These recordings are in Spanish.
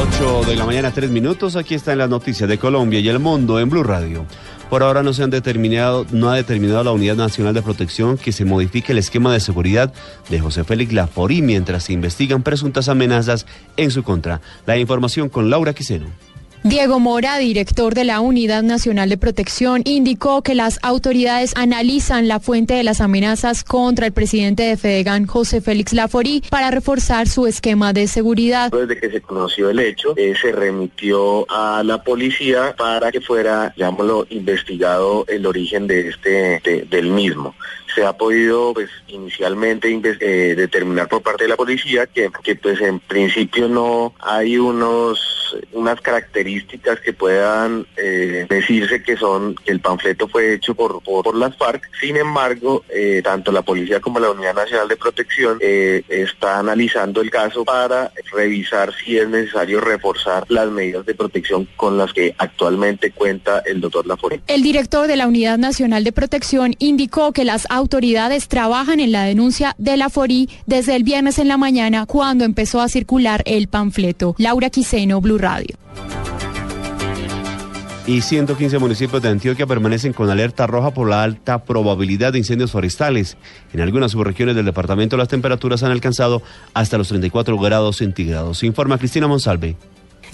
8 de la mañana, 3 minutos. Aquí están las noticias de Colombia y el mundo en Blue Radio. Por ahora no se han determinado, no ha determinado la Unidad Nacional de Protección que se modifique el esquema de seguridad de José Félix Laforí mientras se investigan presuntas amenazas en su contra. La información con Laura Quiseno. Diego Mora, director de la Unidad Nacional de Protección, indicó que las autoridades analizan la fuente de las amenazas contra el presidente de Fedegan, José Félix Laforí, para reforzar su esquema de seguridad. Desde que se conoció el hecho, eh, se remitió a la policía para que fuera, llamémoslo, investigado el origen de este del mismo se ha podido pues inicialmente eh, determinar por parte de la policía que, que pues en principio no hay unos unas características que puedan eh, decirse que son que el panfleto fue hecho por, por, las FARC. Sin embargo, eh, tanto la policía como la Unidad Nacional de Protección eh, está analizando el caso para revisar si es necesario reforzar las medidas de protección con las que actualmente cuenta el doctor Laforí. El director de la Unidad Nacional de Protección indicó que las autoridades trabajan en la denuncia de Laforí desde el viernes en la mañana cuando empezó a circular el panfleto. Laura Quiseno, Blue Radio. Y 115 municipios de Antioquia permanecen con alerta roja por la alta probabilidad de incendios forestales. En algunas subregiones del departamento las temperaturas han alcanzado hasta los 34 grados centígrados. Informa Cristina Monsalve.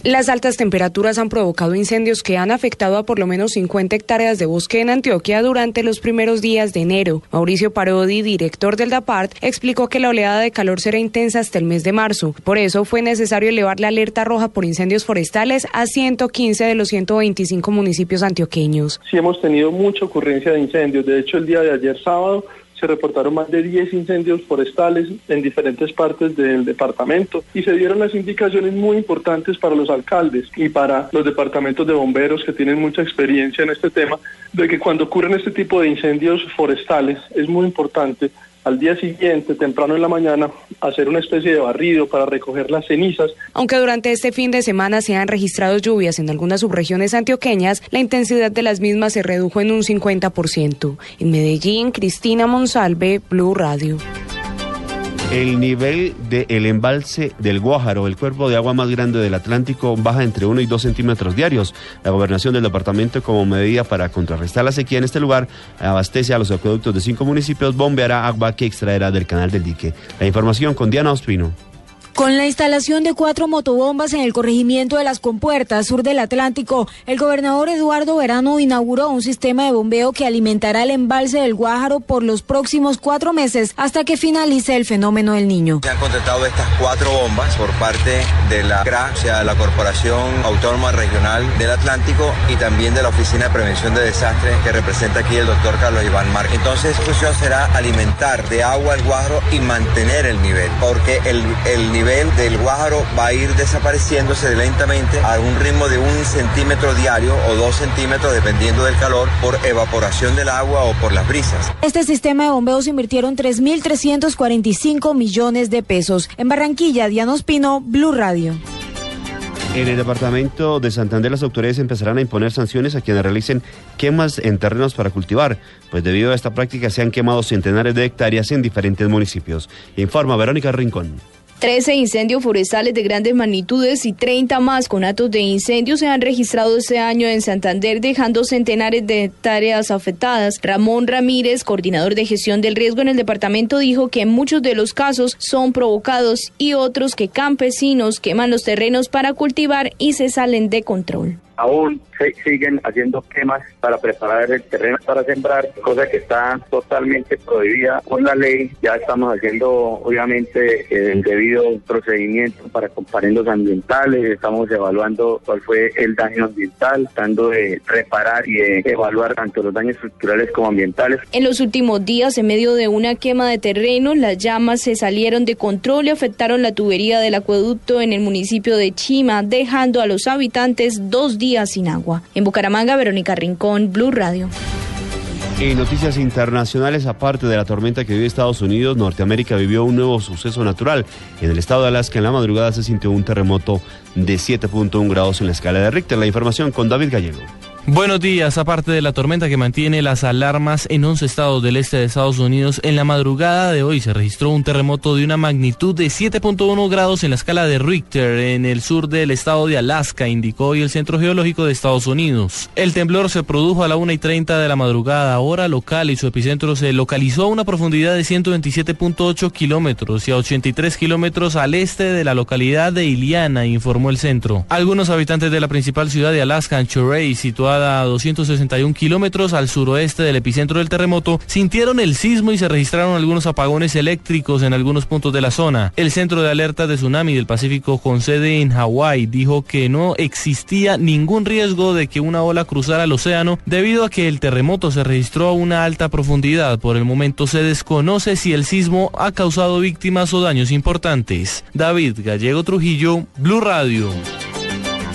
Las altas temperaturas han provocado incendios que han afectado a por lo menos 50 hectáreas de bosque en Antioquia durante los primeros días de enero. Mauricio Parodi, director del DAPART, explicó que la oleada de calor será intensa hasta el mes de marzo. Por eso fue necesario elevar la alerta roja por incendios forestales a 115 de los 125 municipios antioqueños. Sí hemos tenido mucha ocurrencia de incendios. De hecho, el día de ayer sábado se reportaron más de 10 incendios forestales en diferentes partes del departamento y se dieron las indicaciones muy importantes para los alcaldes y para los departamentos de bomberos que tienen mucha experiencia en este tema, de que cuando ocurren este tipo de incendios forestales es muy importante al día siguiente, temprano en la mañana, hacer una especie de barrido para recoger las cenizas. Aunque durante este fin de semana se han registrado lluvias en algunas subregiones antioqueñas, la intensidad de las mismas se redujo en un 50%. En Medellín, Cristina Monsalve, Blue Radio. El nivel del embalse del Guájaro, el cuerpo de agua más grande del Atlántico, baja entre 1 y 2 centímetros diarios. La gobernación del departamento, como medida para contrarrestar la sequía en este lugar, abastece a los acueductos de cinco municipios, bombeará agua que extraerá del canal del dique. La información con Diana Ospino. Con la instalación de cuatro motobombas en el corregimiento de las compuertas sur del Atlántico, el gobernador Eduardo Verano inauguró un sistema de bombeo que alimentará el embalse del Guájaro por los próximos cuatro meses hasta que finalice el fenómeno del niño. Se han contratado estas cuatro bombas por parte de la CRA, o sea, la Corporación Autónoma Regional del Atlántico y también de la Oficina de Prevención de Desastres que representa aquí el doctor Carlos Iván Márquez. Entonces, su función será alimentar de agua el Guájaro y mantener el nivel, porque el, el nivel nivel del Guájaro va a ir desapareciéndose lentamente a un ritmo de un centímetro diario o dos centímetros dependiendo del calor por evaporación del agua o por las brisas. Este sistema de bombeos invirtieron 3.345 millones de pesos. En Barranquilla, Diana Ospino, Blue Radio. En el departamento de Santander las autoridades empezarán a imponer sanciones a quienes realicen quemas en terrenos para cultivar, pues debido a esta práctica se han quemado centenares de hectáreas en diferentes municipios. Informa Verónica Rincón. 13 incendios forestales de grandes magnitudes y 30 más con actos de incendio se han registrado este año en Santander, dejando centenares de hectáreas afectadas. Ramón Ramírez, coordinador de gestión del riesgo en el departamento, dijo que muchos de los casos son provocados y otros que campesinos queman los terrenos para cultivar y se salen de control aún siguen haciendo quemas para preparar el terreno para sembrar, cosa que está totalmente prohibida por la ley. Ya estamos haciendo obviamente el debido procedimiento para comparendos ambientales, estamos evaluando cuál fue el daño ambiental, tratando de reparar y de evaluar tanto los daños estructurales como ambientales. En los últimos días, en medio de una quema de terreno, las llamas se salieron de control y afectaron la tubería del acueducto en el municipio de Chima, dejando a los habitantes dos días sin agua. En Bucaramanga, Verónica Rincón, Blue Radio. En noticias internacionales, aparte de la tormenta que vive Estados Unidos, Norteamérica vivió un nuevo suceso natural. En el estado de Alaska, en la madrugada, se sintió un terremoto de 7.1 grados en la escala de Richter. La información con David Gallego. Buenos días. Aparte de la tormenta que mantiene las alarmas en 11 estados del este de Estados Unidos, en la madrugada de hoy se registró un terremoto de una magnitud de 7.1 grados en la escala de Richter en el sur del estado de Alaska, indicó hoy el Centro Geológico de Estados Unidos. El temblor se produjo a la 1 y 30 de la madrugada, hora local, y su epicentro se localizó a una profundidad de 127.8 kilómetros y a 83 kilómetros al este de la localidad de Iliana, informó el centro. Algunos habitantes de la principal ciudad de Alaska, Anchorage, situada a 261 kilómetros al suroeste del epicentro del terremoto, sintieron el sismo y se registraron algunos apagones eléctricos en algunos puntos de la zona. El Centro de Alerta de Tsunami del Pacífico con sede en Hawái dijo que no existía ningún riesgo de que una ola cruzara el océano debido a que el terremoto se registró a una alta profundidad. Por el momento se desconoce si el sismo ha causado víctimas o daños importantes. David Gallego Trujillo, Blue Radio.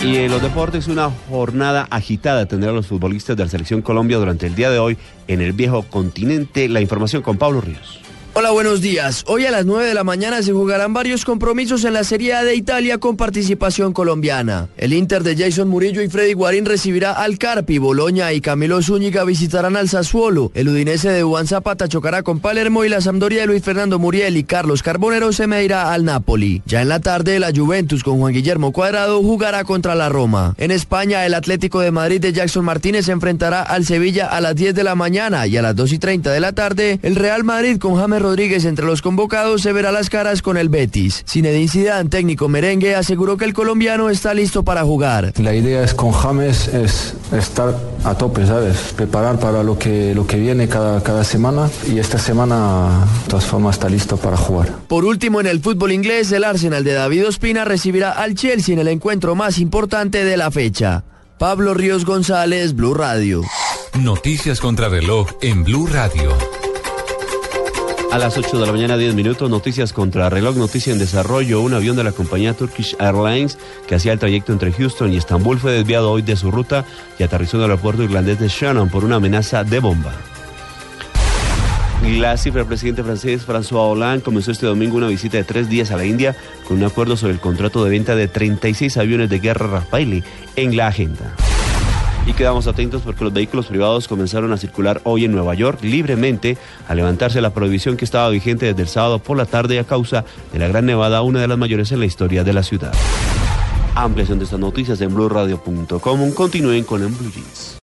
Y en los deportes, una jornada agitada tendrán los futbolistas de la Selección Colombia durante el día de hoy en el viejo continente. La información con Pablo Ríos. Hola, buenos días. Hoy a las 9 de la mañana se jugarán varios compromisos en la Serie A de Italia con participación colombiana. El Inter de Jason Murillo y Freddy Guarín recibirá al Carpi, Boloña y Camilo Zúñiga visitarán al Sassuolo. El Udinese de Juan Zapata chocará con Palermo y la Sampdoria de Luis Fernando Muriel y Carlos Carbonero se medirá al Napoli. Ya en la tarde, la Juventus con Juan Guillermo Cuadrado jugará contra la Roma. En España, el Atlético de Madrid de Jackson Martínez se enfrentará al Sevilla a las 10 de la mañana y a las 2 y 30 de la tarde, el Real Madrid con James Rodríguez entre los convocados se verá las caras con el Betis. Zinedine Zidane, técnico merengue, aseguró que el colombiano está listo para jugar. La idea es con James es estar a tope, ¿sabes? Preparar para lo que, lo que viene cada, cada semana y esta semana de todas formas está listo para jugar. Por último, en el fútbol inglés, el Arsenal de David Ospina recibirá al Chelsea en el encuentro más importante de la fecha. Pablo Ríos González, Blue Radio. Noticias contra reloj en Blue Radio. A las 8 de la mañana, 10 minutos, noticias contra reloj, noticia en desarrollo. Un avión de la compañía Turkish Airlines que hacía el trayecto entre Houston y Estambul fue desviado hoy de su ruta y aterrizó en el aeropuerto irlandés de Shannon por una amenaza de bomba. La cifra del presidente francés François Hollande comenzó este domingo una visita de tres días a la India con un acuerdo sobre el contrato de venta de 36 aviones de guerra Rafale en la agenda. Y quedamos atentos porque los vehículos privados comenzaron a circular hoy en Nueva York libremente al levantarse la prohibición que estaba vigente desde el sábado por la tarde a causa de la Gran Nevada, una de las mayores en la historia de la ciudad. Ampliación de estas noticias en blueradio.com. Continúen con en Blue Jeans.